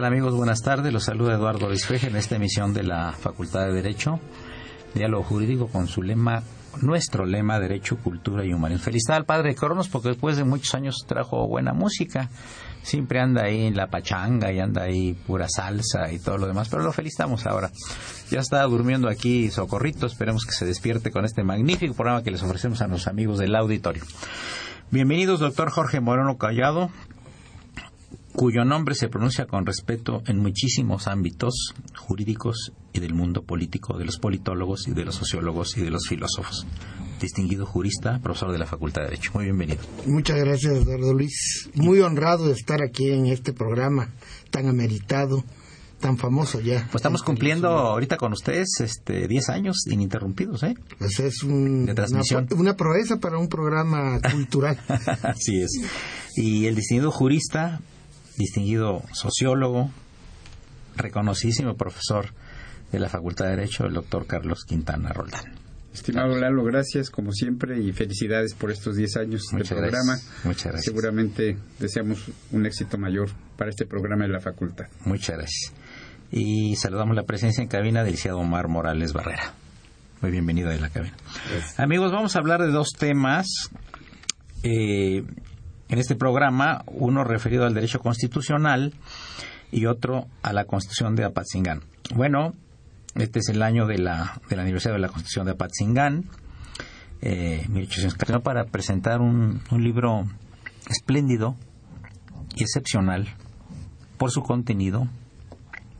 Tal amigos? Buenas tardes. Los saluda Eduardo Luis en esta emisión de la Facultad de Derecho, Diálogo Jurídico con su lema, nuestro lema, Derecho, Cultura y Humanismo. Felicidad al Padre Cronos porque después de muchos años trajo buena música. Siempre anda ahí en la pachanga y anda ahí pura salsa y todo lo demás, pero lo felicitamos ahora. Ya está durmiendo aquí Socorrito, esperemos que se despierte con este magnífico programa que les ofrecemos a los amigos del auditorio. Bienvenidos, doctor Jorge Moreno Callado, cuyo nombre se pronuncia con respeto en muchísimos ámbitos jurídicos y del mundo político, de los politólogos y de los sociólogos y de los filósofos. Distinguido jurista, profesor de la Facultad de Derecho. Muy bienvenido. Muchas gracias, Eduardo Luis. Muy honrado de estar aquí en este programa tan ameritado, tan famoso ya. Pues estamos cumpliendo ahorita con ustedes este 10 años ininterrumpidos, ¿eh? Pues es una, una proeza para un programa cultural. Así es. Y el distinguido jurista, distinguido sociólogo, reconocidísimo profesor de la Facultad de Derecho, el doctor Carlos Quintana Roldán. Estimado Lalo, gracias como siempre y felicidades por estos 10 años de programa. Muchas gracias. Seguramente deseamos un éxito mayor para este programa de la facultad. Muchas gracias. Y saludamos la presencia en cabina del licenciado Omar Morales Barrera. Muy bienvenido a la cabina. Amigos, vamos a hablar de dos temas. Eh, en este programa, uno referido al derecho constitucional y otro a la Constitución de Apatzingán. Bueno, este es el año de la, del aniversario de la Constitución de Apatzingán, eh, 1814, para presentar un, un libro espléndido y excepcional por su contenido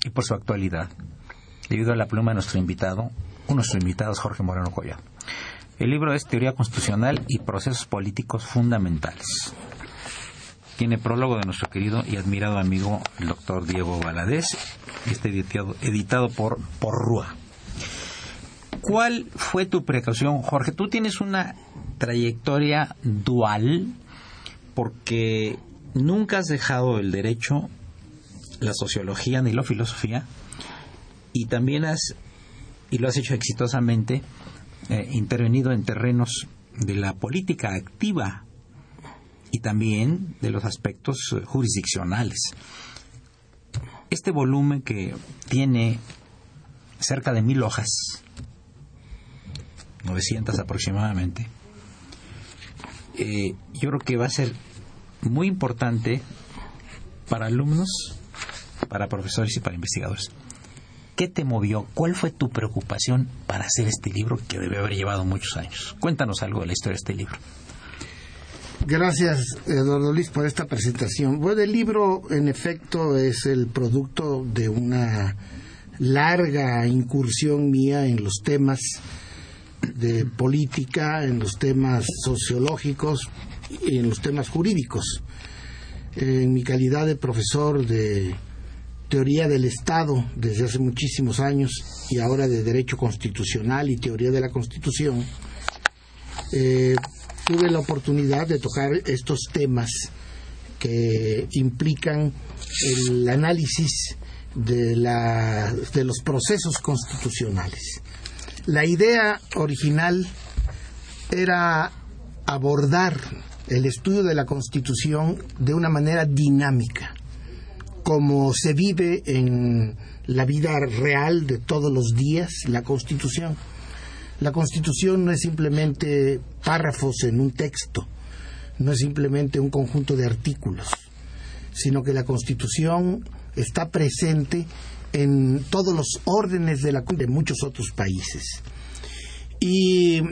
y por su actualidad, debido a la pluma de nuestro invitado, uno de nuestros invitados, Jorge Moreno Collado. El libro es Teoría Constitucional y Procesos Políticos Fundamentales tiene prólogo de nuestro querido y admirado amigo el doctor Diego Valadez y está editado, editado por Porrúa. ¿Cuál fue tu precaución, Jorge? Tú tienes una trayectoria dual porque nunca has dejado el derecho, la sociología ni la filosofía y también has, y lo has hecho exitosamente, eh, intervenido en terrenos de la política activa y también de los aspectos eh, jurisdiccionales. Este volumen que tiene cerca de mil hojas, 900 aproximadamente, eh, yo creo que va a ser muy importante para alumnos, para profesores y para investigadores. ¿Qué te movió? ¿Cuál fue tu preocupación para hacer este libro que debe haber llevado muchos años? Cuéntanos algo de la historia de este libro. Gracias, Eduardo Luis, por esta presentación. Bueno, el libro, en efecto, es el producto de una larga incursión mía en los temas de política, en los temas sociológicos y en los temas jurídicos. En mi calidad de profesor de teoría del Estado desde hace muchísimos años y ahora de derecho constitucional y teoría de la Constitución, eh, tuve la oportunidad de tocar estos temas que implican el análisis de, la, de los procesos constitucionales. La idea original era abordar el estudio de la Constitución de una manera dinámica, como se vive en la vida real de todos los días la Constitución. La Constitución no es simplemente párrafos en un texto, no es simplemente un conjunto de artículos, sino que la Constitución está presente en todos los órdenes de, la, de muchos otros países. Y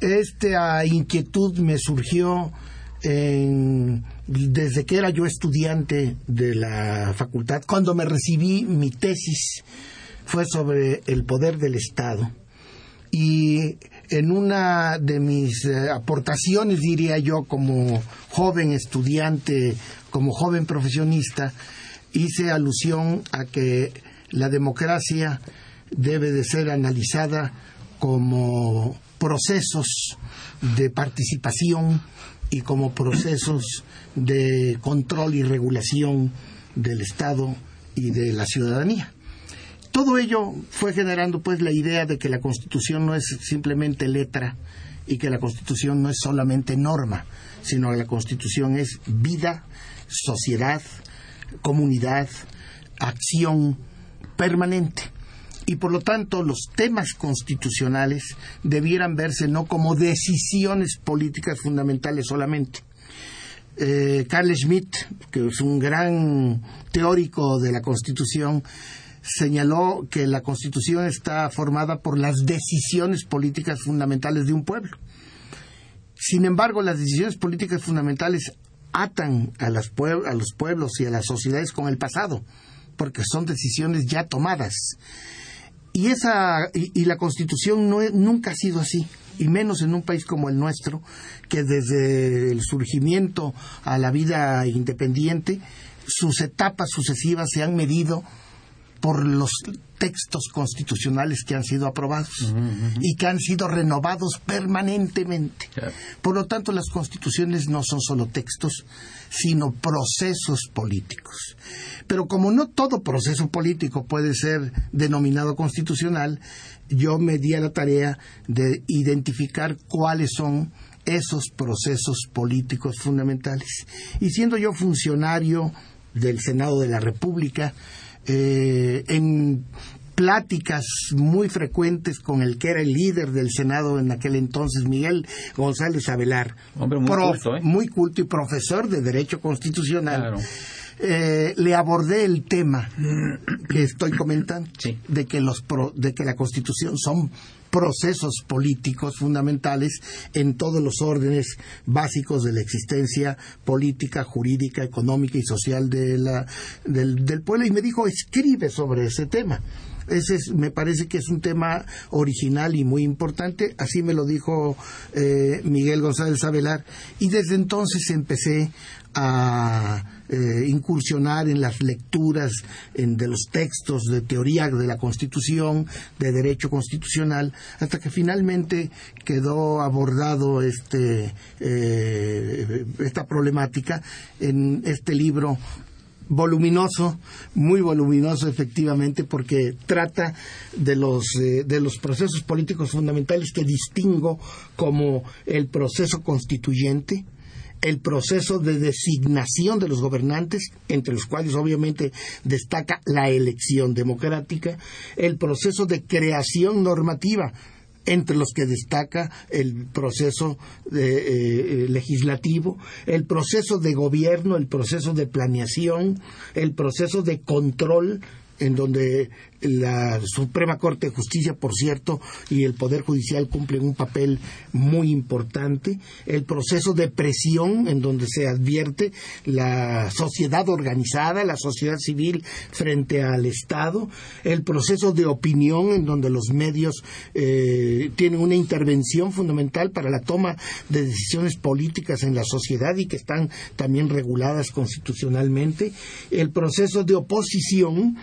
esta inquietud me surgió desde que era yo estudiante de la facultad, cuando me recibí mi tesis fue sobre el poder del Estado. Y en una de mis eh, aportaciones, diría yo, como joven estudiante, como joven profesionista, hice alusión a que la democracia debe de ser analizada como procesos de participación y como procesos de control y regulación del Estado y de la ciudadanía. Todo ello fue generando pues la idea de que la Constitución no es simplemente letra y que la Constitución no es solamente norma, sino que la Constitución es vida, sociedad, comunidad, acción permanente y por lo tanto los temas constitucionales debieran verse no como decisiones políticas fundamentales solamente. Eh, Carl Schmitt, que es un gran teórico de la Constitución, señaló que la Constitución está formada por las decisiones políticas fundamentales de un pueblo. Sin embargo, las decisiones políticas fundamentales atan a, los pueblos y a las sociedades con el pasado, porque son decisiones ya tomadas. Y, esa, y, la Constitución no, nunca ha sido así, y menos en un país como el nuestro, que desde el surgimiento a la vida independiente, sus etapas sucesivas se han medido por los textos constitucionales que han sido aprobados y que han sido renovados permanentemente. Por lo tanto, las constituciones no son solo textos, sino procesos políticos. Pero como no todo proceso político puede ser denominado constitucional, yo me di a la tarea de identificar cuáles son esos procesos políticos fundamentales. Y siendo yo funcionario del Senado de la República, eh, en pláticas muy frecuentes con el que era el líder del Senado en aquel entonces, Miguel González Avelar, Hombre muy, culto, ¿eh? muy culto y profesor de Derecho Constitucional. Eh, le abordé el tema que estoy comentando, de, que los de que la Constitución son procesos políticos fundamentales en todos los órdenes básicos de la existencia política, jurídica, económica y social de la, del, del pueblo y me dijo, escribe sobre ese tema. Ese me parece que es un tema original y muy importante. Así me lo dijo eh, Miguel González Avelar. Y desde entonces empecé a eh, incursionar en las lecturas de los textos de teoría de la Constitución, de derecho constitucional, hasta que finalmente quedó abordado este, eh, esta problemática en este libro voluminoso, muy voluminoso efectivamente, porque trata de los, eh, de los procesos políticos fundamentales que distingo como el proceso constituyente, el proceso de designación de los gobernantes, entre los cuales obviamente destaca la elección democrática, el proceso de creación normativa, entre los que destaca el proceso eh, legislativo, el proceso de gobierno, el proceso de planeación, el proceso de control en donde la Suprema Corte de Justicia, por cierto, y el Poder Judicial cumplen un papel muy importante. El proceso de presión, en donde se advierte la sociedad organizada, la sociedad civil frente al Estado. El proceso de opinión, en donde los medios eh, tienen una intervención fundamental para la toma de decisiones políticas en la sociedad y que están también reguladas constitucionalmente. El proceso de oposición,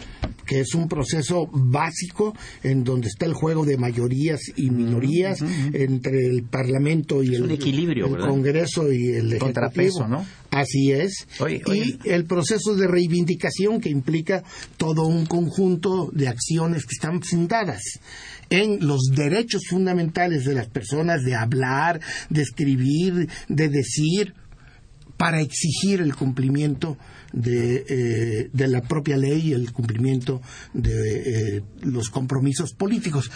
que es un proceso proceso básico en donde está el juego de mayorías y minorías entre el Parlamento y el, equilibrio, el Congreso y el Contrapeso, ¿no? Así es. Y el proceso de reivindicación que implica todo un conjunto de acciones que están fundadas en los derechos fundamentales de las personas de hablar, de escribir, de decir, para exigir el cumplimiento de, eh, de la propia ley y el cumplimiento de eh, los compromisos políticos.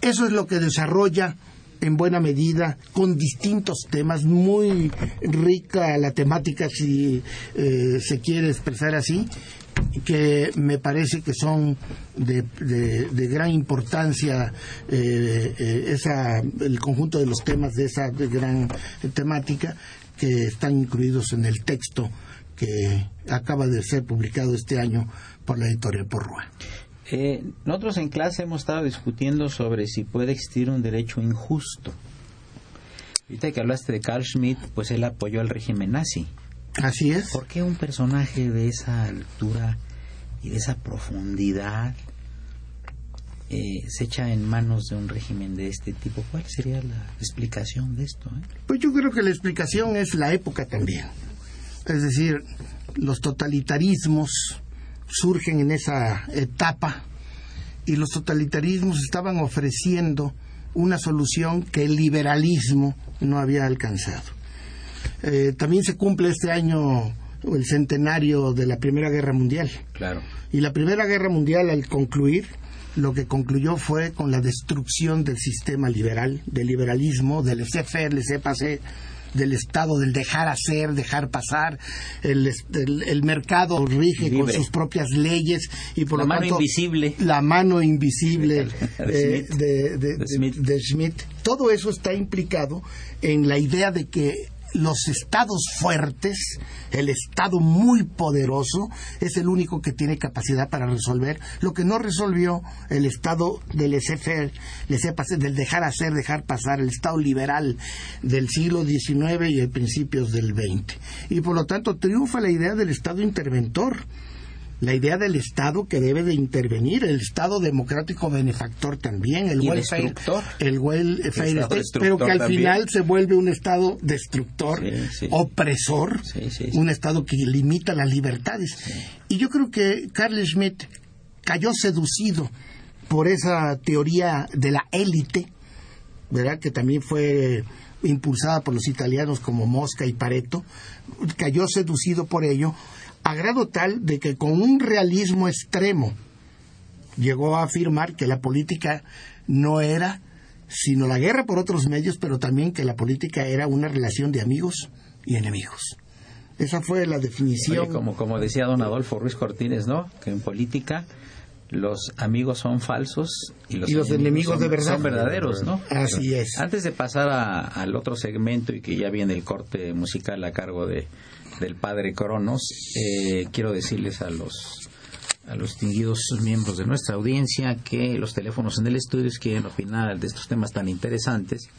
Eso es lo que desarrolla en buena medida con distintos temas, muy rica la temática si eh, se quiere expresar así, que me parece que son de, de, gran importancia esa, el conjunto de los temas de esa gran temática que están incluidos en el texto que acaba de ser publicado este año por la editorial Porrua. Eh, nosotros en clase hemos estado discutiendo sobre si puede existir un derecho injusto. Ahorita que hablaste de Carl Schmitt, pues él apoyó al régimen nazi. Así es. ¿Por qué un personaje de esa altura y de esa profundidad eh, se echa en manos de un régimen de este tipo. ¿Cuál sería la explicación de esto? Eh? Pues yo creo que la explicación es la época también. Es decir, los totalitarismos surgen en esa etapa y los totalitarismos estaban ofreciendo una solución que el liberalismo no había alcanzado. Eh, también se cumple este año el centenario de la Primera Guerra Mundial. Claro. Y la Primera Guerra Mundial, al concluir, lo que concluyó fue con la destrucción del sistema liberal, del liberalismo, del laissez-faire, laissez-passer, del Estado, del dejar hacer, dejar pasar, el, mercado rige con sus propias leyes y por la lo mano tanto invisible. la mano invisible de, de, de Schmidt. Todo eso está implicado en la idea de que los estados fuertes, el estado muy poderoso, es el único que tiene capacidad para resolver lo que no resolvió el estado del laissez-faire, del dejar hacer, dejar pasar, el estado liberal del siglo XIX y de principios del XX. Y por lo tanto triunfa la idea del estado interventor la idea del Estado que debe de intervenir, el Estado democrático benefactor también, el welfare, el welfare pero que al final se vuelve un Estado destructor, opresor, un Estado que limita las libertades. Y yo creo que Carl Schmitt cayó seducido por esa teoría de la élite, ¿verdad? Que también fue impulsada por los italianos como Mosca y Pareto, cayó seducido por ello a grado tal de que con un realismo extremo llegó a afirmar que la política no era sino la guerra por otros medios, pero también que la política era una relación de amigos y enemigos. Esa fue la definición. como, como decía don Adolfo Ruiz Cortines, ¿no? Que en política los amigos son falsos y los, enemigos, de verdad. son verdaderos, ¿no? Así es. Antes de pasar al otro segmento y que ya viene el corte musical a cargo de del padre Cronos, eh, quiero decirles a los a los distinguidos miembros de nuestra audiencia que los teléfonos en el estudio si quieren opinar de estos temas tan interesantes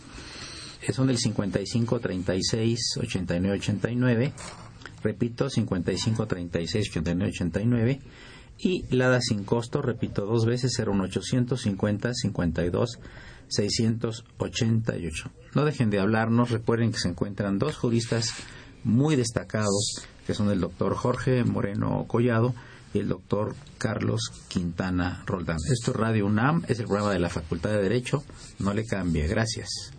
eh, son del 55 36 89 89 repito 55 36 89 89 y la da sin costo repito dos veces 01850 52 688 no dejen de hablarnos recuerden que se encuentran dos juristas muy destacados, que son el doctor Jorge Moreno Collado y el doctor Carlos Quintana Roldán. Esto es Radio UNAM, es el programa de la Facultad de Derecho. No le cambie. Gracias.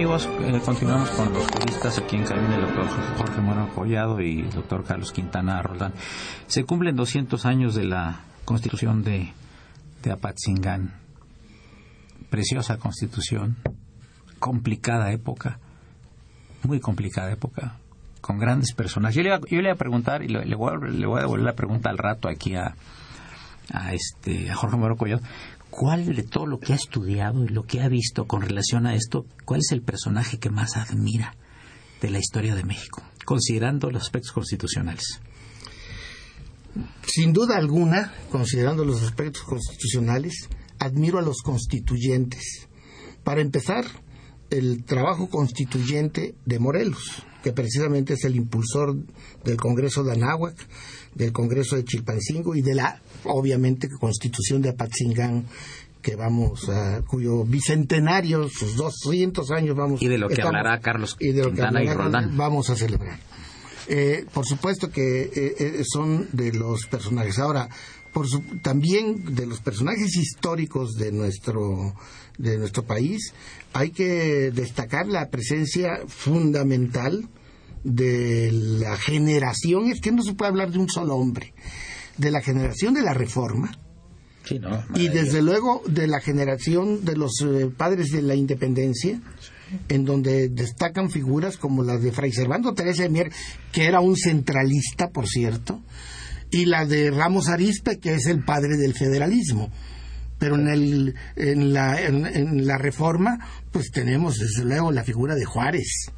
Amigos, eh, continuamos con los juristas aquí en cabina, el doctor Jorge Moreno Collado y el doctor Carlos Quintana Roldán. Se cumplen 200 años de la constitución de, Apatzingán. Preciosa constitución, complicada época, muy complicada época, con grandes personas. Yo le, yo le voy a preguntar, y le, voy, a, le voy a devolver la pregunta al rato aquí a, a, este, a Jorge Moreno Collado, ¿cuál de todo lo que ha estudiado y lo que ha visto con relación a esto, cuál es el personaje que más admira de la historia de México, considerando los aspectos constitucionales? Sin duda alguna, considerando los aspectos constitucionales, admiro a los constituyentes. Para empezar, el trabajo constituyente de Morelos, que precisamente es el impulsor del Congreso de Anáhuac, del Congreso de Chilpancingo y de la, obviamente, Constitución de Apatzingán, que vamos a, cuyo bicentenario, sus 200 años vamos Y de lo que estamos- hablará Carlos y de lo que y Roldán. vamos a celebrar. Eh, por supuesto que eh, eh, son de los personajes. Ahora, por su- también de los personajes históricos de nuestro de nuestro país, hay que destacar la presencia fundamental de la generación, es que no se puede hablar de un solo hombre, de la generación de la reforma, Sí, ¿no? y desde luego de la generación de los eh, padres de la independencia, en donde destacan figuras como las de Fray Servando Teresa de Mier, que era un centralista, por cierto, y la de Ramos Arizpe, que es el padre del federalismo. Pero en, el, en, la, en, en la reforma, pues tenemos desde luego la figura de Juárez.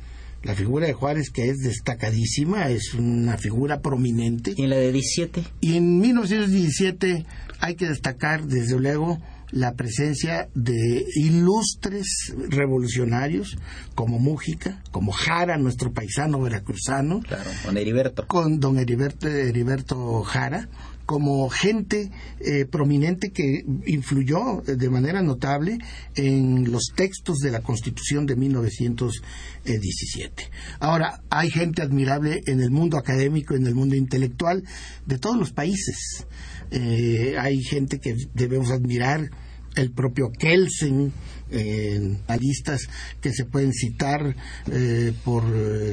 La figura de Juárez que es destacadísima, es una figura prominente. ¿Y en la de 17? Y en 1917 hay que destacar, desde luego, la presencia de ilustres revolucionarios como Mújica, como Jara, nuestro paisano veracruzano, Claro, con Heriberto. con don Heriberto, Heriberto Jara, como gente eh, prominente que influyó de manera notable en los textos de la Constitución de 1917. Ahora, hay gente admirable en el mundo académico, en el mundo intelectual de todos los países. Eh, hay gente que debemos admirar, el propio Kelsen, eh, listas que se pueden citar eh, por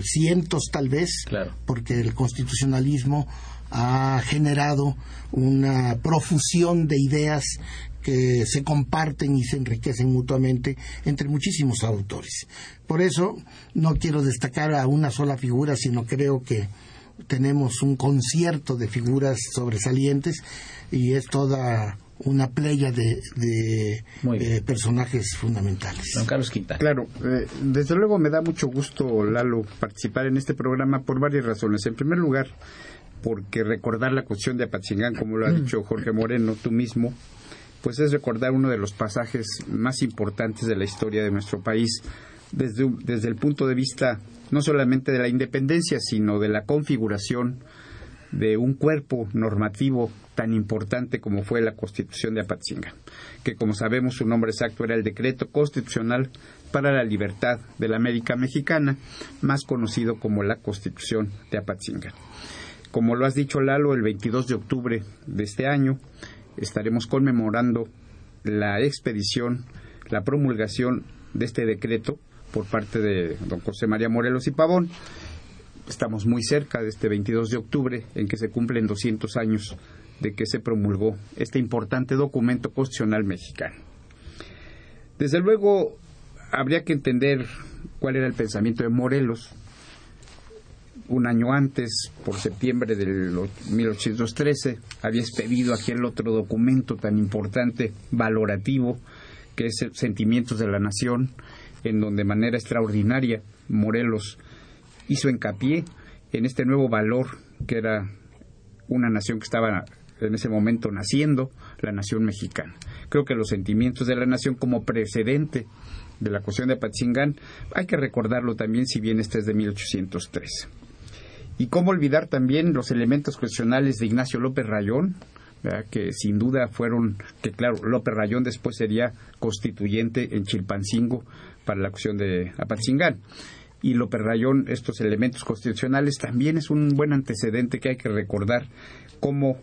cientos tal vez, Claro. porque el constitucionalismo ha generado una profusión de ideas que se comparten y se enriquecen mutuamente entre muchísimos autores. Por eso no quiero destacar a una sola figura, sino creo que tenemos un concierto de figuras sobresalientes y es toda una playa de, de, eh, personajes fundamentales. Don Carlos Quintana. Claro, eh, desde luego me da mucho gusto, Lalo, participar en este programa por varias razones. En primer lugar, porque recordar la cuestión de Apatzingán, como lo ha dicho Jorge Moreno, tú mismo, pues es recordar uno de los pasajes más importantes de la historia de nuestro país, desde, desde el punto de vista no solamente de la independencia, sino de la configuración de un cuerpo normativo tan importante como fue la Constitución de Apatzingán, que como sabemos su nombre exacto era el Decreto Constitucional para la Libertad de la América Mexicana, más conocido como la Constitución de Apatzingán. Como lo has dicho Lalo, el 22 de octubre de este año estaremos conmemorando la expedición, la promulgación de este decreto por parte de don José María Morelos y Pavón, estamos muy cerca de este 22 de octubre en que se cumplen 200 años de que se promulgó este importante documento constitucional mexicano. Desde luego, habría que entender cuál era el pensamiento de Morelos. Un año antes, por septiembre del 1813, había expedido aquel otro documento tan importante, valorativo, que es Sentimientos de la Nación, en donde de manera extraordinaria Morelos hizo hincapié en este nuevo valor que era una nación que estaba en ese momento naciendo, la nación mexicana. Creo que los sentimientos de la nación como precedente de la cuestión de Apatzingán hay que recordarlo también si bien este es de 1803. Y cómo olvidar también los elementos cuestionales de Ignacio López Rayón, que sin duda fueron, que claro, López Rayón después sería constituyente en Chilpancingo para la cuestión de Apatzingán. Y López Rayón, estos elementos constitucionales, también es un buen antecedente que hay que recordar como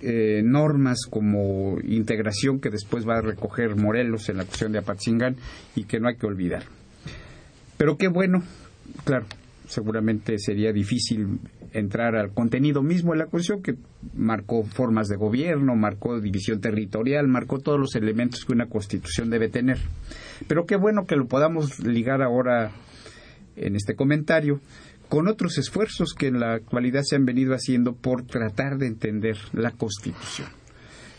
eh, normas, como integración que después va a recoger Morelos en la cuestión de Apatzingán y que no hay que olvidar. Pero qué bueno, claro, seguramente sería difícil entrar al contenido mismo de la Constitución, que marcó formas de gobierno, marcó división territorial, marcó todos los elementos que una Constitución debe tener. Pero qué bueno que lo podamos ligar ahora en este comentario con otros esfuerzos que en la actualidad se han venido haciendo por tratar de entender la Constitución,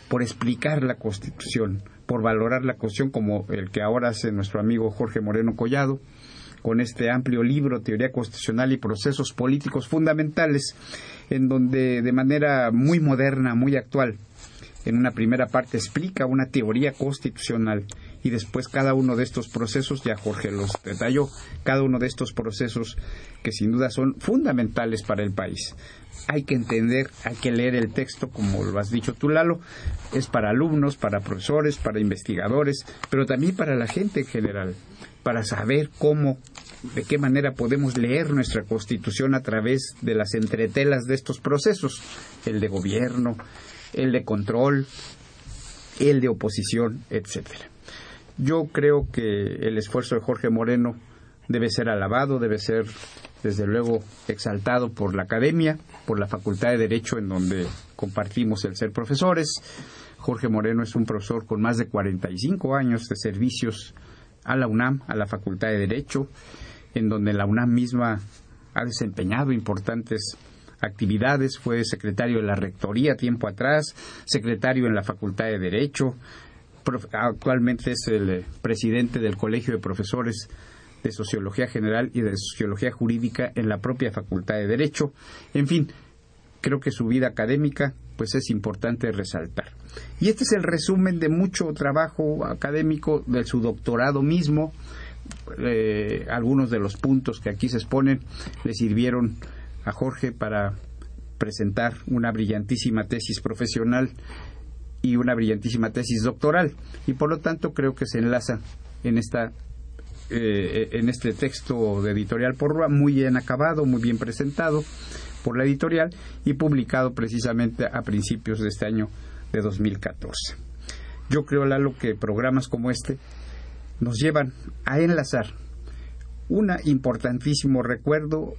por explicar la Constitución, por valorar la Constitución como el que ahora hace nuestro amigo Jorge Moreno Collado, con este amplio libro, Teoría Constitucional y Procesos Políticos Fundamentales, en donde de manera muy moderna, muy actual, en una primera parte explica una teoría constitucional y después cada uno de estos procesos, ya Jorge los detalló, cada uno de estos procesos que sin duda son fundamentales para el país. Hay que entender, hay que leer el texto, como lo has dicho tú, Lalo, es para alumnos, para profesores, para investigadores, pero también para la gente en general para saber cómo, de qué manera podemos leer nuestra Constitución a través de las entretelas de estos procesos, el de gobierno, el de control, el de oposición, etcétera. Yo creo que el esfuerzo de Jorge Moreno debe ser alabado, debe ser desde luego exaltado por la academia, por la Facultad de Derecho en donde compartimos el ser profesores. Jorge Moreno es un profesor con más de 45 años de servicios a la UNAM, a la Facultad de Derecho, en donde la UNAM misma ha desempeñado importantes actividades, fue secretario de la Rectoría tiempo atrás, secretario en la Facultad de Derecho, actualmente es el eh, presidente del Colegio de Profesores de Sociología General y de Sociología Jurídica en la propia Facultad de Derecho. En fin, creo que su vida académica pues es importante resaltar. Y este es el resumen de mucho trabajo académico de su doctorado mismo. Eh, algunos de los puntos que aquí se exponen le sirvieron a Jorge para presentar una brillantísima tesis profesional y una brillantísima tesis doctoral y por lo tanto creo que se enlaza en esta eh, en este texto de editorial por muy bien acabado muy bien presentado por la editorial y publicado precisamente a principios de este año de 2014. Yo creo, Lalo, que programas como este nos llevan a enlazar un importantísimo recuerdo,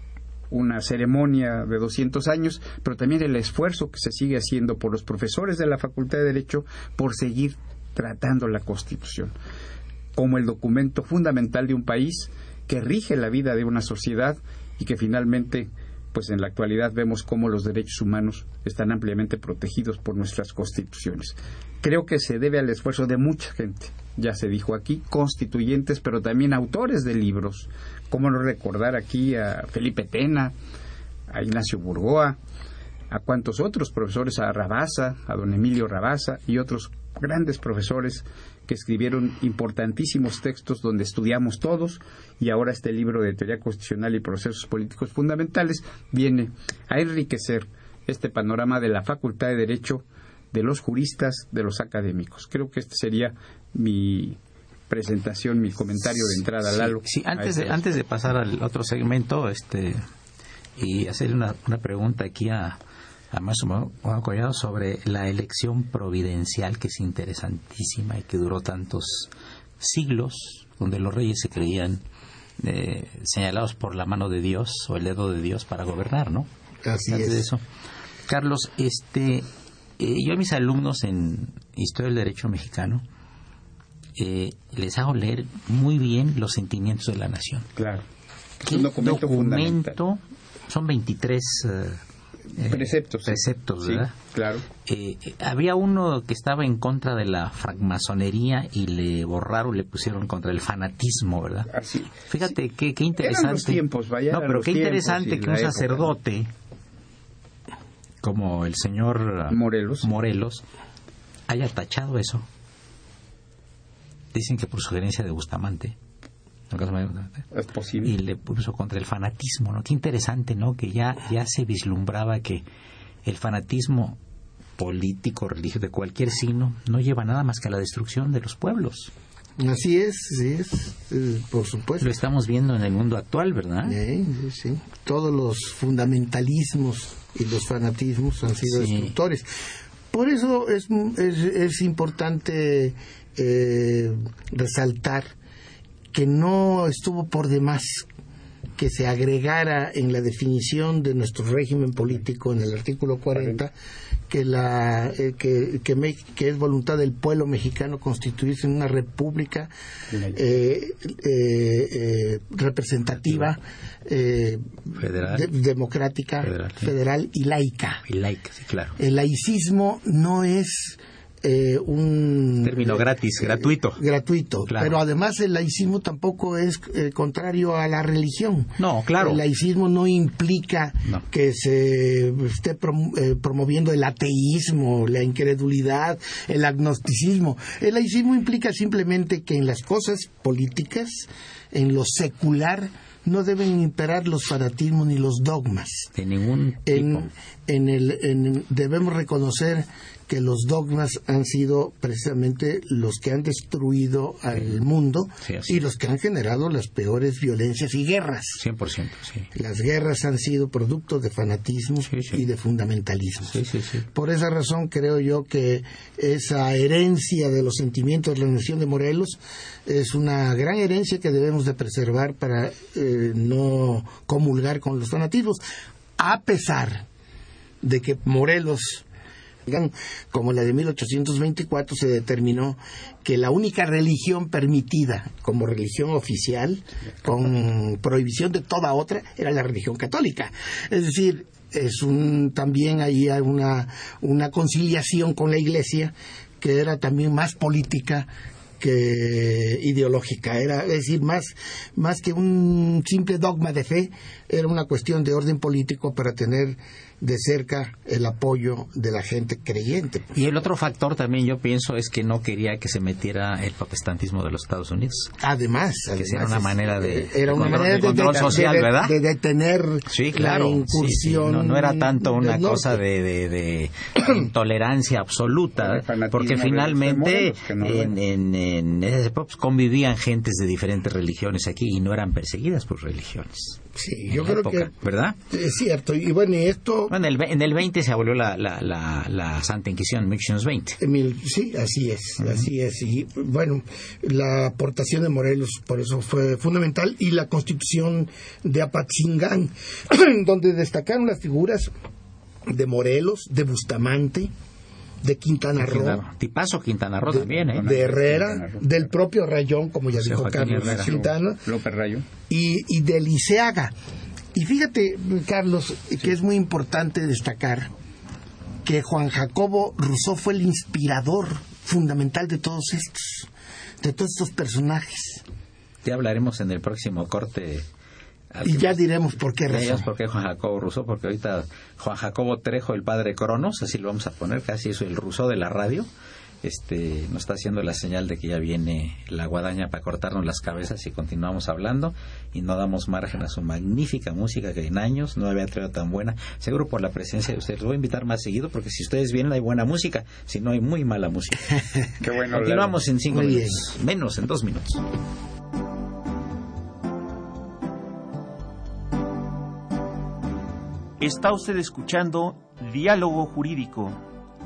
una ceremonia de 200 años, pero también el esfuerzo que se sigue haciendo por los profesores de la Facultad de Derecho por seguir tratando la Constitución como el documento fundamental de un país que rige la vida de una sociedad y que finalmente pues en la actualidad vemos cómo los derechos humanos están ampliamente protegidos por nuestras constituciones. Creo que se debe al esfuerzo de mucha gente, ya se dijo aquí, constituyentes, pero también autores de libros. ¿Cómo no recordar aquí a Felipe Tena, a Ignacio Burgoa, a cuantos otros profesores, a Rabasa, a don Emilio Rabasa y otros grandes profesores que escribieron importantísimos textos donde estudiamos todos y ahora este libro de teoría constitucional y procesos políticos fundamentales viene a enriquecer este panorama de la Facultad de Derecho, de los juristas, de los académicos. Creo que este sería mi presentación, mi comentario de entrada, Lalo. Sí, antes, de, este antes de pasar al otro segmento este y hacer una, una pregunta aquí a, además Collado sobre la elección providencial que es interesantísima y que duró tantos siglos, donde los reyes se creían eh, señalados por la mano de Dios o el dedo de Dios para gobernar, ¿no? Así es. eso. Carlos, este, eh, yo a mis alumnos en Historia del Derecho Mexicano eh, les hago leer muy bien los sentimientos de la nación. Claro. Es un documento, son 23 eh, preceptos. Preceptos, ¿verdad? claro. Eh, había uno que estaba en contra de la francmasonería y le borraron, le pusieron contra el fanatismo, ¿verdad? Así. Fíjate qué, qué interesante. los tiempos, vaya. No, pero qué interesante que un sacerdote como el señor Morelos. Morelos haya tachado eso. Dicen que por sugerencia de Bustamante es posible. Y le puso contra el fanatismo, ¿no? Qué interesante, ¿no? Que ya, ya se vislumbraba que el fanatismo político, religioso, de cualquier signo, no lleva nada más que a la destrucción de los pueblos. Así es, sí es, eh, por supuesto. Lo estamos viendo en el mundo actual, ¿verdad? Sí, sí, Todos los fundamentalismos y los fanatismos han sido destructores. Por eso es, es, importante eh, resaltar que no estuvo por demás que se agregara en la definición de nuestro régimen político en el artículo 40 que la eh, que, que, me- que es voluntad del pueblo mexicano constituirse en una república eh, eh, eh, representativa Federal. de- democrática Federal, y laica Y sí, claro. el laicismo no es eh, un Término gratis, gratuito. gratuito Claro. pero además el laicismo tampoco es eh, contrario a la religión No, claro. el laicismo no implica No. que se esté prom- eh, promoviendo el ateísmo, la incredulidad, el agnosticismo. El laicismo implica simplemente que en las cosas políticas, en lo secular, no deben imperar los fanatismos ni los dogmas. De ningún tipo. En, en el, en- debemos reconocer que los dogmas han sido precisamente los que han destruido al mundo Sí, y los que han generado las peores violencias y guerras. 100%, sí. Las guerras han sido producto de fanatismo Sí, y de fundamentalismo. Sí, sí, sí. Por esa razón creo yo que esa herencia de los sentimientos de la nación de Morelos es una gran herencia que debemos de preservar para eh, no comulgar con los fanatismos, a pesar de que Morelos como la de 1824 se determinó que la única religión permitida como religión oficial, con prohibición de toda otra, era la religión católica. Es decir, es un también ahí hay una, una conciliación con la iglesia que era también más política que ideológica, era es decir, más, más que un simple dogma de fe, era una cuestión de orden político para tener de cerca el apoyo de la gente creyente. Y el otro factor también yo pienso es que no quería que se metiera el protestantismo de los Estados Unidos. Además, Que además, sea una manera de- era de una control- manera de control social, de- ¿verdad? de detener Sí, claro. la sí, sí. incursión. No, no era tanto una cosa de, de- de intolerancia absoluta, porque finalmente no en, en, en ese pues, convivían gentes de diferentes religiones aquí y no eran perseguidas por religiones. Sí, yo creo época, que ¿Verdad? es cierto. Y bueno, y esto Bueno, en el, en el 20 se abolió la, la, la, la Santa Inquisición, 1820. Emil, sí, así es, así es. Y bueno, la aportación de Morelos por eso fue fundamental y la constitución de Apatzingán, donde destacaron las figuras de Morelos, de Bustamante, de Quintana Roo, Quintana- Tipazo Quintana Roo de, también, ¿eh? de Herrera, del propio Rayón, como ya dijo Joaquín Carlos Herrera. Quintana, López Rayo. y, y de Liceaga. Y fíjate, Carlos, que es muy importante destacar que Juan Jacobo Rousseau fue el inspirador fundamental de todos estos, de todos estos personajes. Ya hablaremos en el próximo corte. Y ya diremos por qué Ya diremos razón. por qué Juan Jacobo Rousseau, porque ahorita Juan Jacobo Trejo, el padre Cronos, así lo vamos a poner, casi es el Rousseau de la radio, este, nos está haciendo la señal de que ya viene la guadaña para cortarnos las cabezas y continuamos hablando y no damos margen a su magnífica música que en años no había traído tan buena, seguro por la presencia de ustedes. Los voy a invitar más seguido porque si ustedes vienen hay buena música, si no hay muy mala música. Qué bueno. Continuamos en cinco Muy minutos, menos en dos minutos. Está usted escuchando Diálogo Jurídico,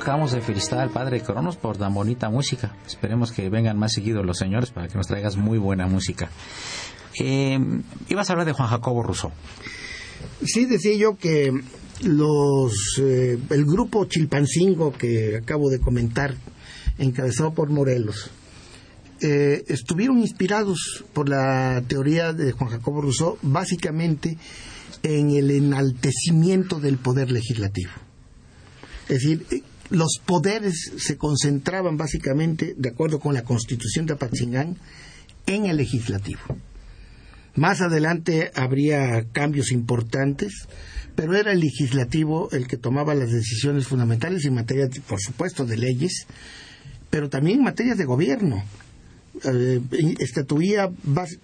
Acabamos de felicitar al padre Cronos por tan bonita música. Esperemos que vengan más seguidos los señores para que nos traigas muy buena música. Eh, ibas a hablar de Juan Jacobo Rousseau. Sí, decía yo que los eh, el grupo Chilpancingo que acabo de comentar, encabezado por Morelos, eh, estuvieron inspirados por la teoría de Juan Jacobo Rousseau, básicamente en el enaltecimiento del poder legislativo. Es decir, los poderes se concentraban básicamente, de acuerdo con la constitución de Apatzingán, en el legislativo. Más adelante habría cambios importantes, pero era el legislativo el que tomaba las decisiones fundamentales en materia, por supuesto, de leyes, pero también en materia de gobierno eh, estatuía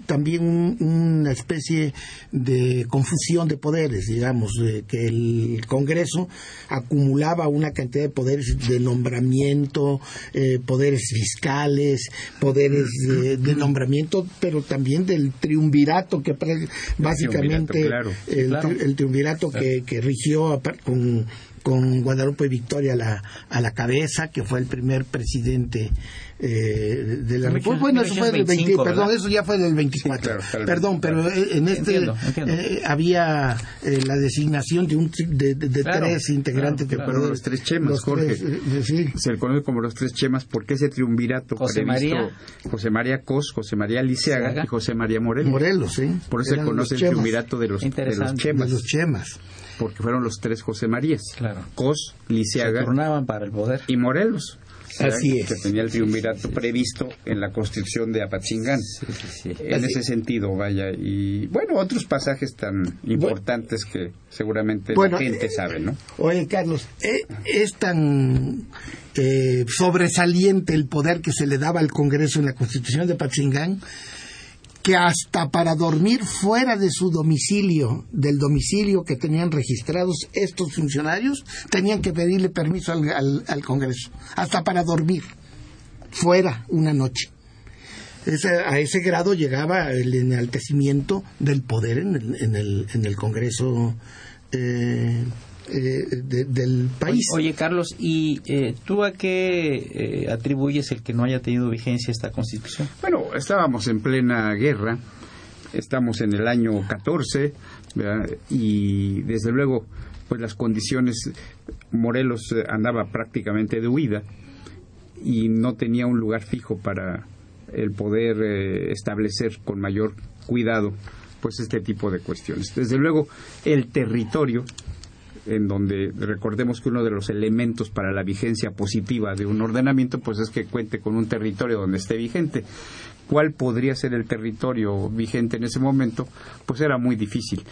también una especie de confusión de poderes, digamos, de que el Congreso acumulaba una cantidad de poderes de nombramiento, eh, poderes fiscales, poderes de, nombramiento, pero también del triunvirato, que básicamente el, triunvirato que, que rigió con con Guadalupe Victoria a la, a la cabeza, que fue el primer presidente eh, de la República. Bueno, eso fue del 20, perdón, eso ya fue del 24. perdón, pero eh, en este eh, había eh, la designación de un de, de, tres integrantes de los tres chemas, Jorge. Se le conoce como los tres chemas porque ese triunvirato José María José María Cos, José María Liceaga y José María Morelos. Morelos, sí. Por eso se conoce el triunvirato de los, de los chemas. De los chemas porque fueron los tres José Marías. Claro. Cos, Lisiaga. turnaban para el poder. Y Morelos. Así es. Que tenía el triunvirato previsto en la constitución de Apatzingán. en ese sentido, vaya. Y bueno, otros pasajes tan importantes que seguramente la gente sabe, ¿no? Oye, Carlos, eh, es tan eh, sobresaliente el poder que se le daba al Congreso en la constitución de Apatzingán que hasta para dormir fuera de su domicilio, del domicilio que tenían registrados estos funcionarios, tenían que pedirle permiso al, Congreso, hasta para dormir fuera una noche. a ese grado llegaba el enaltecimiento del poder en el, en el, en el Congreso eh, eh, del país. Oye, Carlos, ¿y eh, tú a qué eh, atribuyes el que no haya tenido vigencia esta constitución? Bueno, estábamos en plena guerra, estamos en el año 14, y desde luego, pues las condiciones, Morelos andaba prácticamente de huida y no tenía un lugar fijo para el poder establecer con mayor cuidado pues este tipo de cuestiones. Desde luego, el territorio en donde recordemos que uno de los elementos para la vigencia positiva de un ordenamiento pues es que cuente con un territorio donde esté vigente. ¿Cuál podría ser el territorio vigente en ese momento? Pues era muy difícil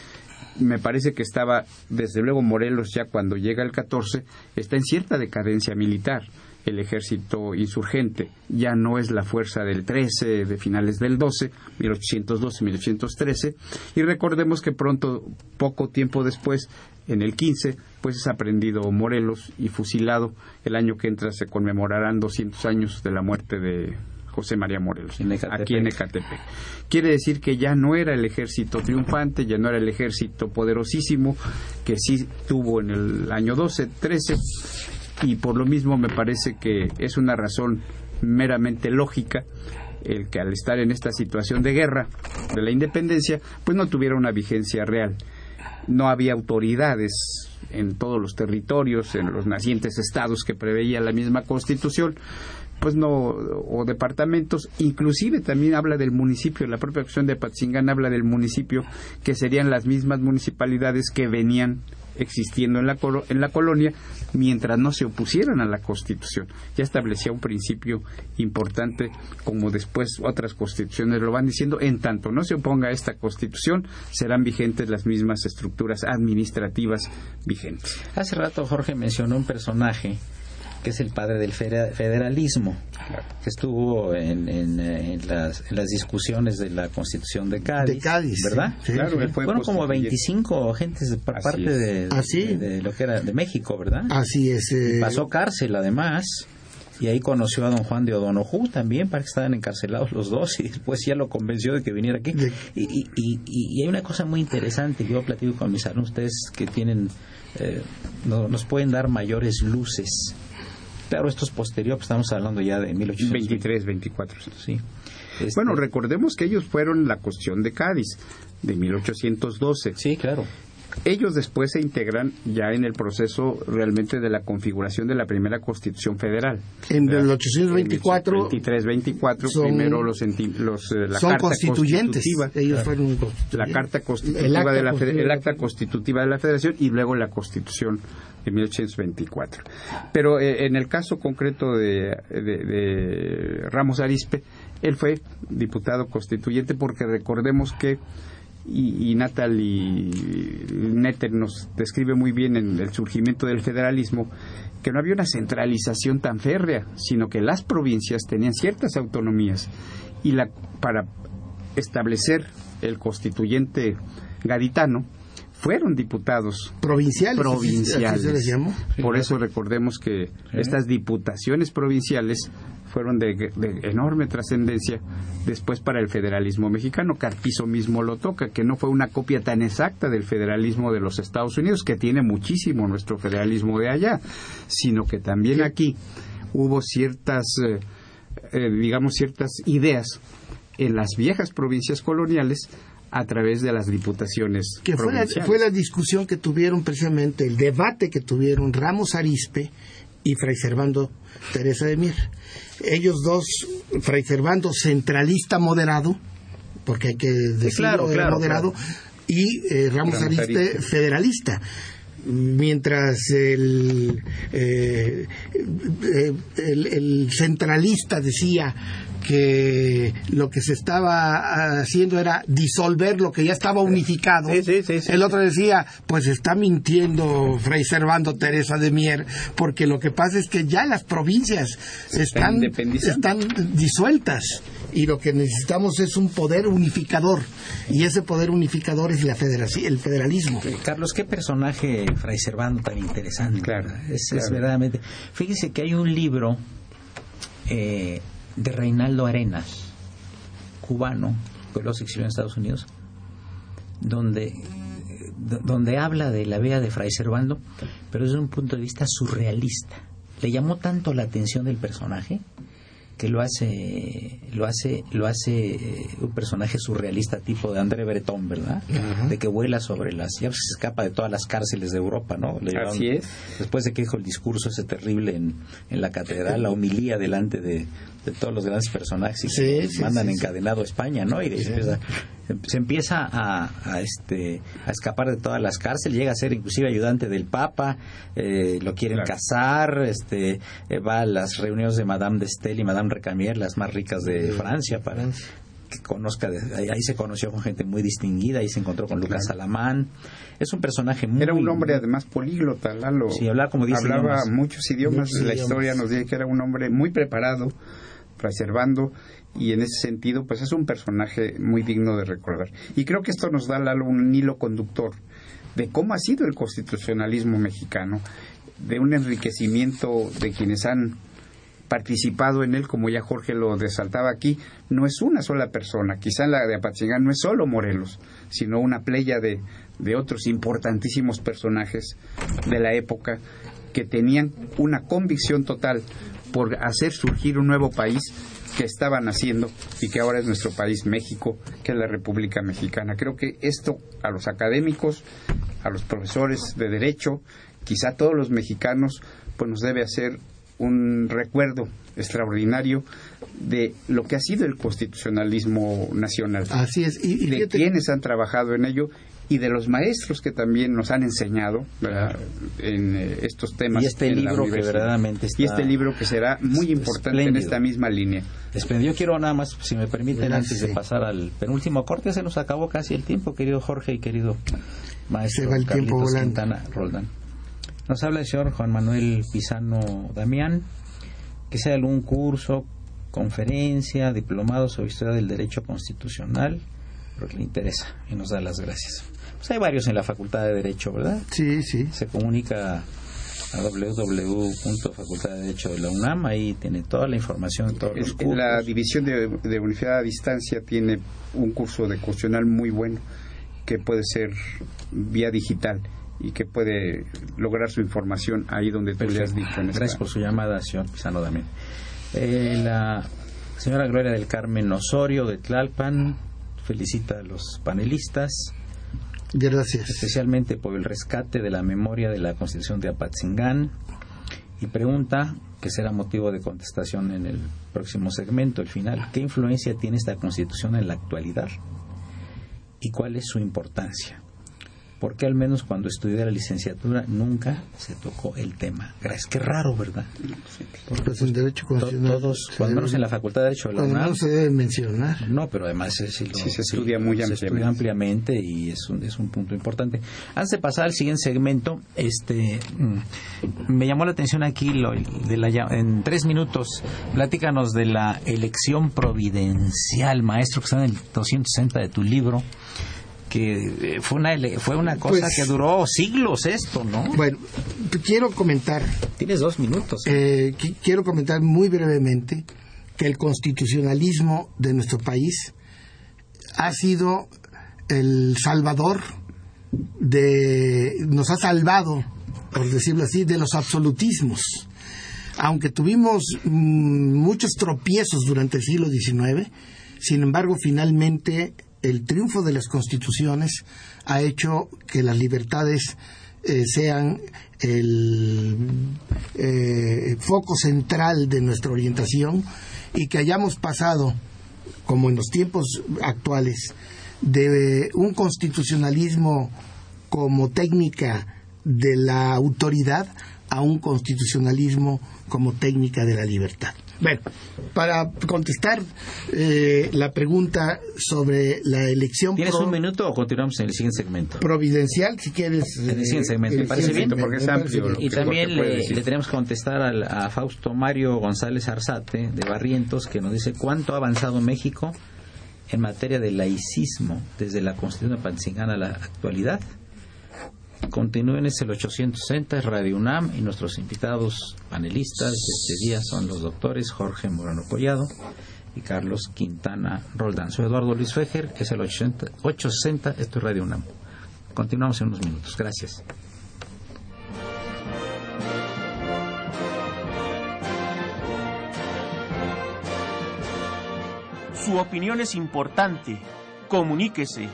me parece que estaba, desde luego Morelos ya cuando llega el 14, está en cierta decadencia militar. El ejército insurgente ya no es la fuerza del 13, de finales del 12, 1812-1813, y recordemos que pronto, poco tiempo después, en el 15, pues es aprendido Morelos y fusilado. El año que entra se conmemorarán 200 años de la muerte de José María Morelos, aquí en Ecatepec. Quiere decir que ya no era el ejército triunfante, ya no era el ejército poderosísimo que sí tuvo en el año 12, 13, y por lo mismo me parece que es una razón meramente lógica el que al estar en esta situación de guerra de la independencia, pues no tuviera una vigencia real no había autoridades en todos los territorios, en los nacientes estados que preveía la misma constitución, pues no, o departamentos, inclusive también habla del municipio, la propia acción de Patzingán habla del municipio, que serían las mismas municipalidades que venían existiendo en la, en la colonia mientras no se opusieran a la Constitución. Ya establecía un principio importante, como después otras constituciones lo van diciendo, en tanto no se oponga a esta Constitución, serán vigentes las mismas estructuras administrativas vigentes. Hace rato Jorge mencionó un personaje que es el padre del federalismo, que estuvo en, en, las, discusiones de la Constitución de Cádiz, ¿verdad? claro, Fueron como 25 agentes de parte de, de, lo que era de México, ¿verdad? Así es. Eh. pasó cárcel, además. Y ahí conoció a don Juan de O'Donoghue también, para que estaban encarcelados los dos, y después ya lo convenció de que viniera aquí. Y, y, y, hay una cosa muy interesante, yo platico con mis alumnos, ustedes que tienen, eh, nos pueden dar mayores luces claro, esto es posterior, pues estamos hablando ya de 1823, 24. Sí. Este... Bueno, recordemos que ellos fueron la cuestión de Cádiz, de 1812. Sí, claro. Ellos después se integran ya en el proceso realmente de la configuración de la primera Constitución Federal. En el 824. 23, 24, son, primero los, los eh, la son carta constituyentes. constitutiva, Ellos fueron la carta constitutiva el acta, de la, constitutiva. el acta constitutiva de la Federación y luego la Constitución de 1824. Pero eh, en el caso concreto de, de, de Ramos Arispe, él fue diputado constituyente porque recordemos que y, y Natalie Netter nos describe muy bien en el surgimiento del federalismo que no había una centralización tan férrea, sino que las provincias tenían ciertas autonomías y la, para establecer el constituyente gaditano fueron diputados provinciales, provinciales. ¿así se les llamó? Por eso recordemos que estas diputaciones provinciales fueron de, de enorme trascendencia después para el federalismo mexicano. Carpizo mismo lo toca, que no fue una copia tan exacta del federalismo de los Estados Unidos, que tiene muchísimo nuestro federalismo de allá, sino que también aquí hubo ciertas, eh, eh, digamos, ciertas ideas en las viejas provincias coloniales a través de las diputaciones que fue la, fue la discusión que tuvieron precisamente, el debate que tuvieron Ramos Arispe y Fray Servando Teresa de Mier. Ellos dos, Fray Servando centralista moderado, porque hay que decirlo, claro, claro, moderado, claro. y eh, Ramos, Ramos Arispe, Arispe. federalista mientras el, eh, el, el, centralista decía que lo que se estaba haciendo era disolver lo que ya estaba unificado. Sí, sí, sí, el otro decía, pues está mintiendo Fray Servando Teresa de Mier, porque lo que pasa es que ya las provincias están, están disueltas y lo que necesitamos es un poder unificador y ese poder unificador es la federación, el federalismo. Carlos, qué personaje Fray Servando tan interesante. Claro, es, claro. es verdaderamente. Fíjese que hay un libro eh, de Reinaldo Arenas, cubano, que los exilió en Estados Unidos, donde, donde habla de la vida de Fray Servando, pero desde un punto de vista surrealista. Le llamó tanto la atención del personaje que lo hace lo hace lo hace eh, un personaje surrealista tipo de André Breton, ¿verdad? De que vuela sobre las ya se escapa de todas las cárceles de Europa, ¿no? Le llevaron, Así es. Después de que dijo el discurso ese terrible en, en la catedral, la humilía delante de, de todos los grandes personajes y Sí, mandan sí, sí. encadenado a España, ¿no? Y de se empieza, se empieza a, a, este a escapar de todas las cárceles, llega a ser inclusive ayudante del Papa, eh, lo quieren Claro. casar, este eh, va a las reuniones de Madame de Estel y Madame Recamier, las más ricas de Francia, para que conozca, de- ahí, ahí se conoció con gente muy distinguida, ahí se encontró con Lucas Salamán. Es un personaje muy... Era un hombre además políglota, Lalo. Sí, hablaba como diez Hablaba idiomas. muchos idiomas. Muchos la idiomas. historia nos dice que era un hombre muy preparado, preservando, y en ese sentido, pues es un personaje muy digno de recordar. Y creo que esto nos da, un hilo conductor de cómo ha sido el constitucionalismo mexicano, de un enriquecimiento de quienes han participado en él, como ya Jorge lo resaltaba aquí, no es una sola persona. Quizá la de Apatzingán no es solo Morelos, sino una playa de, de otros importantísimos personajes de la época que tenían una convicción total por hacer surgir un nuevo país que estaban haciendo y que ahora es nuestro país México, que es la República Mexicana. Creo que esto a los académicos, a los profesores de derecho, quizá a todos los mexicanos, pues nos debe hacer un recuerdo extraordinario de lo que ha sido el constitucionalismo nacional, Así es. Y, y de fíjate- quienes han trabajado en ello y de los maestros que también nos han enseñado ¿verdad? en eh, estos temas. Y este en la libro que verdaderamente está Y este libro que será muy importante en esta misma línea. Espléndido. Yo quiero nada más, si me permiten, Gracias, antes de pasar al penúltimo corte, se nos acabó casi el tiempo, querido Jorge y querido maestro Se va el tiempo Carlitos volando. Quintana Roldán. Nos habla el señor Juan Manuel Pisano Damián, que sea algún curso, conferencia, diplomado sobre historia del derecho constitucional, lo que le interesa y nos da las gracias. Pues hay varios en la Facultad de Derecho, ¿verdad? Sí, sí. se comunica a www.facultad de Derecho de la UNAM, ahí tiene toda la información de todos los El- cursos. La división de, de universidad a distancia tiene un curso de constitucional muy bueno que puede ser vía digital y que puede lograr su información ahí donde tú le has dicho. En Gracias por su llamada, señor Pisano también. Eh, la señora Gloria del Carmen Osorio de Tlalpan felicita a los panelistas. Especialmente por el rescate de la memoria de la Constitución de Apatzingán y pregunta, que será motivo de contestación en el próximo segmento, el final, ¿qué influencia tiene esta Constitución en la actualidad? ¿Y cuál es su importancia? Porque al menos cuando estudié la licenciatura nunca se tocó el tema. Gracias, qué raro, ¿verdad? Porque pues en Derecho Constitucional. Todos, cuando menos en la Facultad de Derecho de la no se debe mencionar. No, pero además sí, se estudia muy ampliamente. Se estudia ampliamente y es un, es un punto importante. Antes de pasar al siguiente segmento, este mm, me llamó la atención aquí lo, de la, en tres minutos, platícanos de la elección providencial, maestro, que está en el 260 de tu libro que eh, fue una fue una cosa pues que duró siglos esto, ¿no? Bueno, quiero comentar. Tienes dos minutos. ¿eh? Quiero comentar muy brevemente que el constitucionalismo de nuestro país ha sido el salvador de nos ha salvado, por decirlo así, de los absolutismos. Aunque tuvimos mm, muchos tropiezos durante el siglo XIX, sin embargo, finalmente el triunfo de las constituciones ha hecho que las libertades eh, sean el eh, foco central de nuestra orientación y que hayamos pasado, como en los tiempos actuales, de un constitucionalismo como técnica de la autoridad a un constitucionalismo como técnica de la libertad. Bueno, para contestar eh, la pregunta sobre la elección. ¿Tienes un minuto o continuamos en el siguiente segmento? Providencial, si quieres. En el siguiente segmento, me parece bien. Porque es amplio. Y también le, tenemos que contestar a Fausto Mario González Arzate de Barrientos, que nos dice cuánto ha avanzado México en materia de laicismo desde la Constitución de Pancingana a la actualidad. Continúen, es el 860, es Radio UNAM y nuestros invitados panelistas de este día son los doctores Jorge Morano Collado y Carlos Quintana Roldán. Soy Eduardo Luis Fejer, es el 860, esto es Radio UNAM. Continuamos en unos minutos. Gracias. Su opinión es importante. Comuníquese.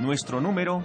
Nuestro número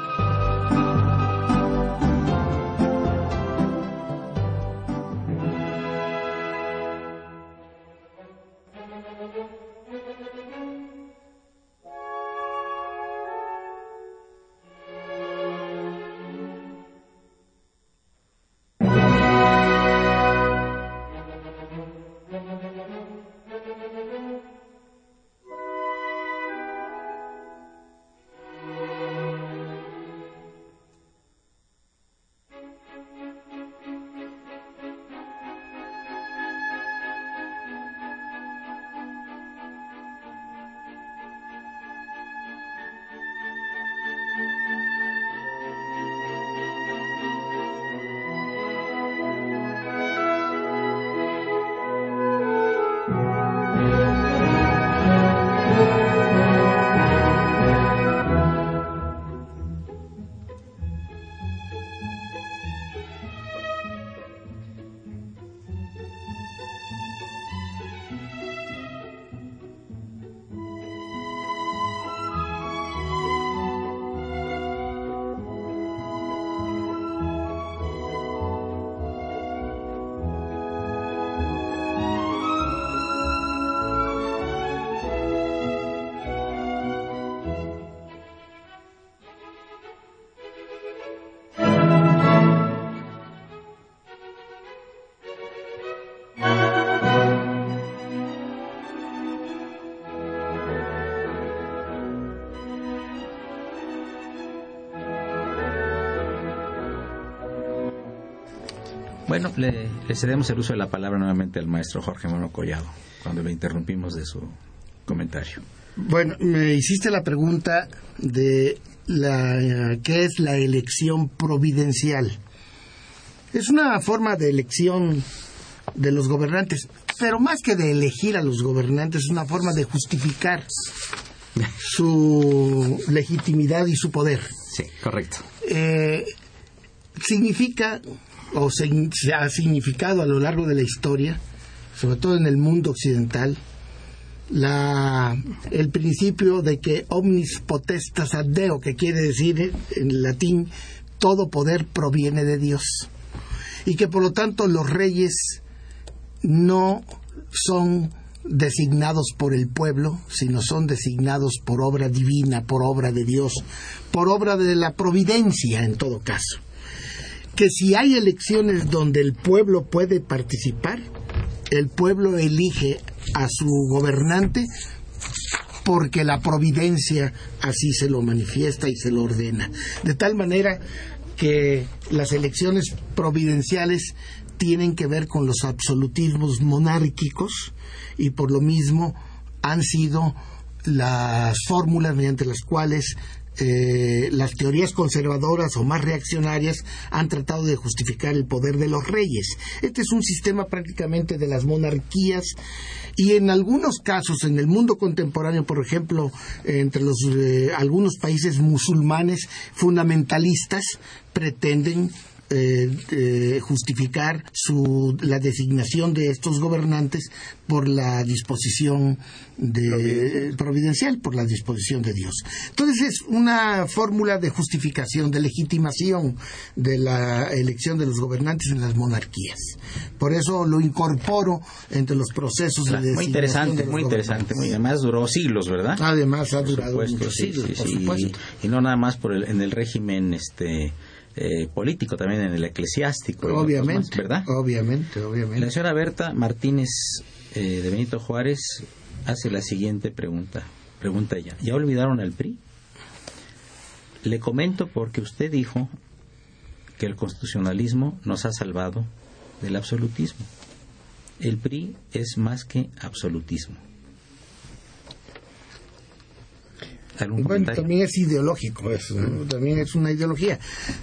Bueno, le, cedemos el uso de la palabra nuevamente al maestro Jorge Mono Collado, cuando lo interrumpimos de su comentario. Bueno, me hiciste la pregunta de la, qué es la elección providencial. Es una forma de elección de los gobernantes, pero más que de elegir a los gobernantes, es una forma de justificar su legitimidad y su poder. Sí, correcto. Eh, significa, o se, ha significado a lo largo de la historia, sobre todo en el mundo occidental, la, el principio de que omnis potestas ad deo, que quiere decir en latín todo poder proviene de Dios. Y que por lo tanto los reyes no son designados por el pueblo, sino son designados por obra divina, por obra de Dios, por obra de la providencia en todo caso. Que si hay elecciones donde el pueblo puede participar, el pueblo elige a su gobernante porque la providencia así se lo manifiesta y se lo ordena. De tal manera que las elecciones providenciales tienen que ver con los absolutismos monárquicos y por lo mismo han sido las fórmulas mediante las cuales eh, las teorías conservadoras o más reaccionarias han tratado de justificar el poder de los reyes. Este es un sistema prácticamente de las monarquías y en algunos casos en el mundo contemporáneo, por ejemplo, entre los eh, algunos países musulmanes fundamentalistas pretenden eh, justificar su, la designación de estos gobernantes por la disposición de, providencial, por la disposición de Dios. Entonces es una fórmula de justificación, de legitimación de la elección de los gobernantes en las monarquías. Por eso lo incorporo entre los procesos de designación Muy interesante, de muy interesante. Muy, además duró siglos, ¿verdad? Además ha durado supuesto, muchos sí, siglos, sí, por sí, supuesto. Y, y no nada más por el, en el régimen este eh, político, también en el eclesiástico. Obviamente, más, ¿Verdad? obviamente, obviamente. La señora Berta Martínez eh, de Benito Juárez hace la siguiente pregunta. Pregunta ella. ¿Ya olvidaron al PRI? Le comento porque usted dijo que el constitucionalismo nos ha salvado del absolutismo. El PRI es más que absolutismo. ¿Algún Bueno, también es ideológico eso, ¿no? también es una ideología.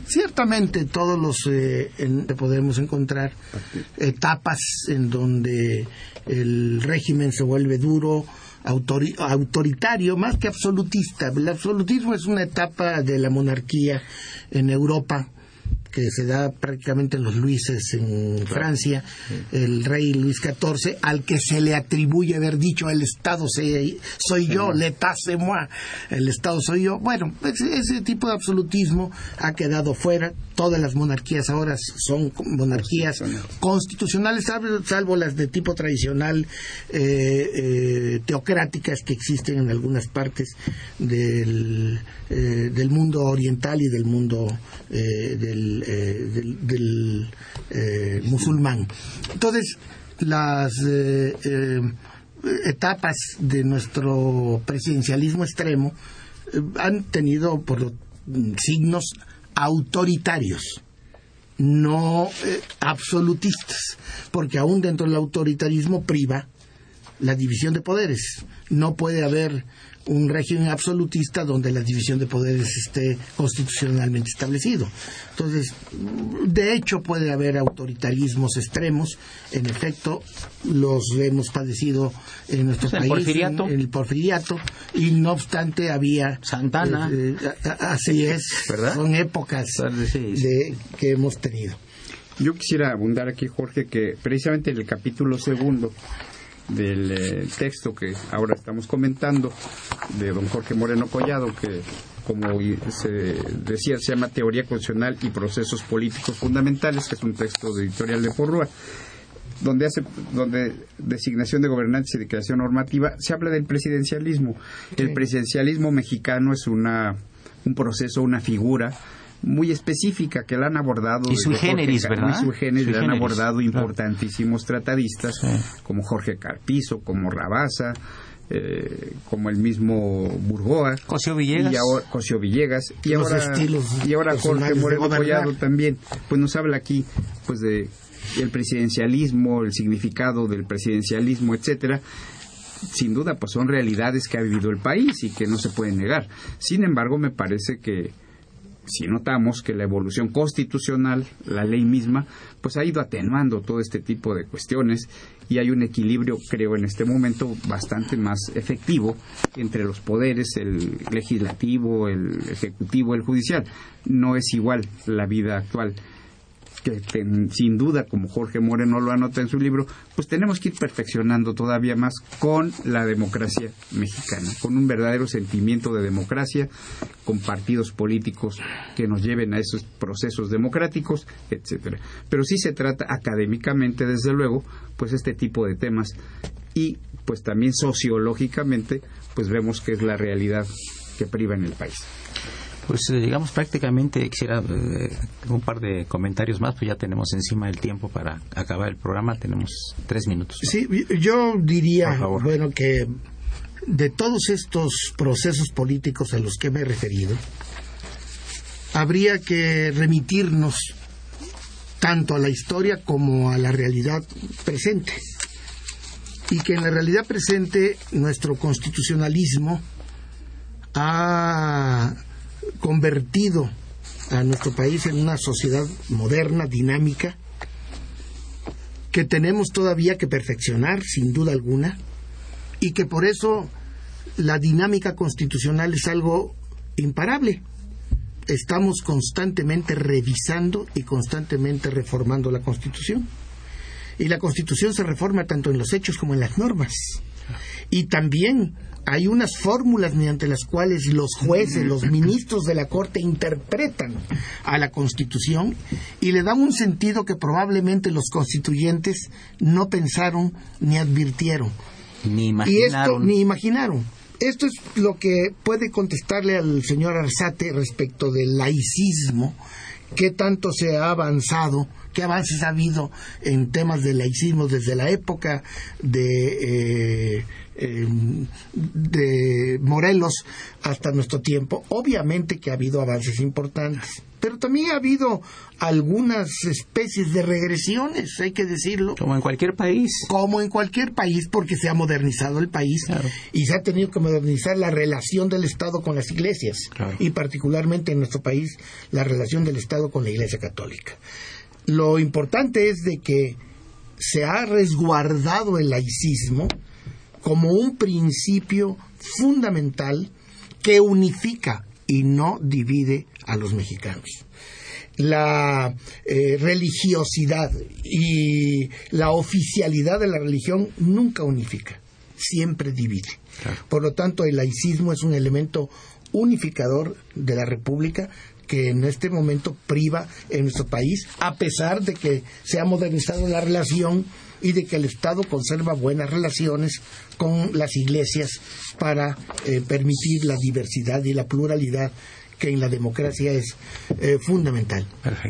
Ciertamente todos los eh, en- podemos encontrar etapas en donde el régimen se vuelve duro, autori- autoritario, más que absolutista. El absolutismo es una etapa de la monarquía en Europa que se da prácticamente en los Luises en Francia, el rey Luis XIV, al que se le atribuye haber dicho el Estado soy yo, l'état c'est moi, el Estado soy yo. Bueno, ese, tipo de absolutismo ha quedado fuera. Todas las monarquías ahora son monarquías constitucionales, salvo, las de tipo tradicional eh, eh, teocráticas que existen en algunas partes del, eh, del mundo oriental y del mundo eh, eh, eh, musulmán. Entonces, las eh, etapas de nuestro presidencialismo extremo han tenido por mm, signos autoritarios no absolutistas, porque aún dentro del autoritarismo priva la división de poderes. No puede haber un régimen absolutista donde la división de poderes esté constitucionalmente establecido. Entonces, de hecho puede haber autoritarismos extremos. En efecto, los hemos padecido en nuestro El país, porfiriato. en el porfiriato, y no obstante había Santana. eh, eh, así es, ¿Verdad? son épocas de, que hemos tenido. Yo quisiera abundar aquí, Jorge, que precisamente en el capítulo segundo del eh, texto que ahora estamos comentando, de don Jorge Moreno Collado, que como se decía, se llama Teoría Constitucional y Procesos Políticos Fundamentales, que es un texto de editorial de Porrúa, donde hace donde designación de gobernantes y declaración normativa se habla del presidencialismo. El presidencialismo mexicano es una un proceso, una figura muy específica que la han abordado Y sui Jorge generis, Car- ¿verdad? sui generis, la han abordado claro. importantísimos tratadistas como Jorge Carpizo, como Rabasa, eh, como el mismo Burgoa, Cosío Villegas. y ahora Cosío Villegas y Los ahora estilos y ahora Jorge Moreno. Collado también pues nos habla aquí pues de el presidencialismo el significado del presidencialismo etcétera sin duda, pues son realidades que ha vivido el país y que no se pueden negar. Sin embargo, me parece que si notamos que la evolución constitucional, la ley misma, pues ha ido atenuando todo este tipo de cuestiones y hay un equilibrio, creo, en este momento bastante más efectivo entre los poderes, el legislativo, el ejecutivo, el judicial. No es igual la vida actual que sin duda, como Jorge Moreno lo anota en su libro, pues tenemos que ir perfeccionando todavía más con la democracia mexicana, con un verdadero sentimiento de democracia, con partidos políticos que nos lleven a esos procesos democráticos, etcétera. Pero sí se trata académicamente, desde luego, pues este tipo de temas y pues también sociológicamente, pues vemos que es la realidad que priva en el país. Pues eh, digamos prácticamente quisiera eh, un par de comentarios más, pues ya tenemos encima el tiempo para acabar el programa, tenemos tres minutos. Sí, yo diría, bueno, que de todos estos procesos políticos a los que me he referido, habría que remitirnos tanto a la historia como a la realidad presente. Y que en la realidad presente nuestro constitucionalismo ha convertido a nuestro país en una sociedad moderna, dinámica, que tenemos todavía que perfeccionar, sin duda alguna, y que por eso la dinámica constitucional es algo imparable. Estamos constantemente revisando y constantemente reformando la Constitución. Y la Constitución se reforma tanto en los hechos como en las normas. Y también hay unas fórmulas mediante las cuales los jueces, los ministros de la Corte interpretan a la Constitución y le dan un sentido que probablemente los constituyentes no pensaron ni advirtieron. Ni imaginaron. ni imaginaron. Esto es lo que puede contestarle al señor Arzate respecto del laicismo, qué tanto se ha avanzado, qué avances ha habido en temas de laicismo desde la época de... Eh, de Morelos hasta nuestro tiempo, obviamente que ha habido avances importantes, pero también ha habido algunas especies de regresiones, hay que decirlo. Como en cualquier país. Como en cualquier país, porque se ha modernizado el país y se ha tenido que modernizar la relación del Estado con las iglesias, y particularmente en nuestro país la relación del Estado con la Iglesia Católica. Lo importante es de que se ha resguardado el laicismo, como un principio fundamental que unifica y no divide a los mexicanos. La eh, religiosidad y la oficialidad de la religión nunca unifica, siempre divide. Por lo tanto, el laicismo es un elemento unificador de la República que en este momento priva en nuestro país, a pesar de que se ha modernizado la relación y de que el Estado conserva buenas relaciones con las iglesias para eh, permitir la diversidad y la pluralidad que en la democracia es eh, fundamental.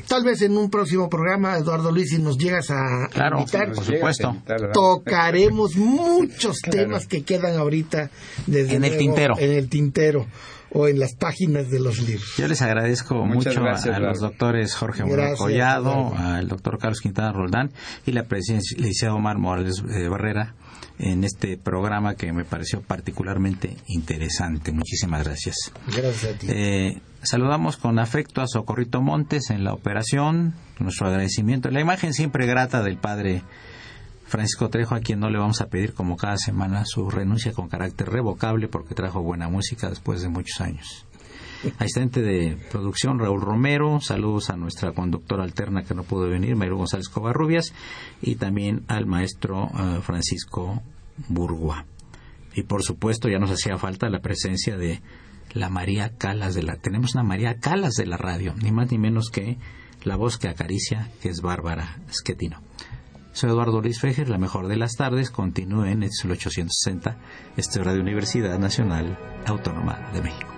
Tal vez en un próximo programa, Eduardo Luis, si nos llegas a invitar, por supuesto. tocaremos muchos temas que quedan ahorita desde en el tintero. En el tintero o en las páginas de los libros. Yo les agradezco mucho a, los doctores Jorge Moreno Collado, al doctor Carlos Quintana Roldán y la presidencia licenciado Omar Morales eh, Barrera en este programa que me pareció particularmente interesante. Muchísimas gracias. Gracias a ti. Eh, saludamos con afecto a Socorrito Montes en la operación, nuestro agradecimiento. La imagen siempre grata del padre Francisco Trejo, a quien no le vamos a pedir como cada semana su renuncia con carácter revocable porque trajo buena música después de muchos años. Asistente de producción Raúl Romero, saludos a nuestra conductora alterna que no pudo venir, Mayro González Covarrubias, y también al maestro eh, Francisco Burgua. Y por supuesto ya nos hacía falta la presencia de la María Calas de la... Tenemos una María Calas de la radio, ni más ni menos que la voz que acaricia, que es Bárbara Schettino. Soy Eduardo Luis Fejer, la mejor de las tardes. Continúen, es el 860, este Radio Universidad Nacional Autónoma de México.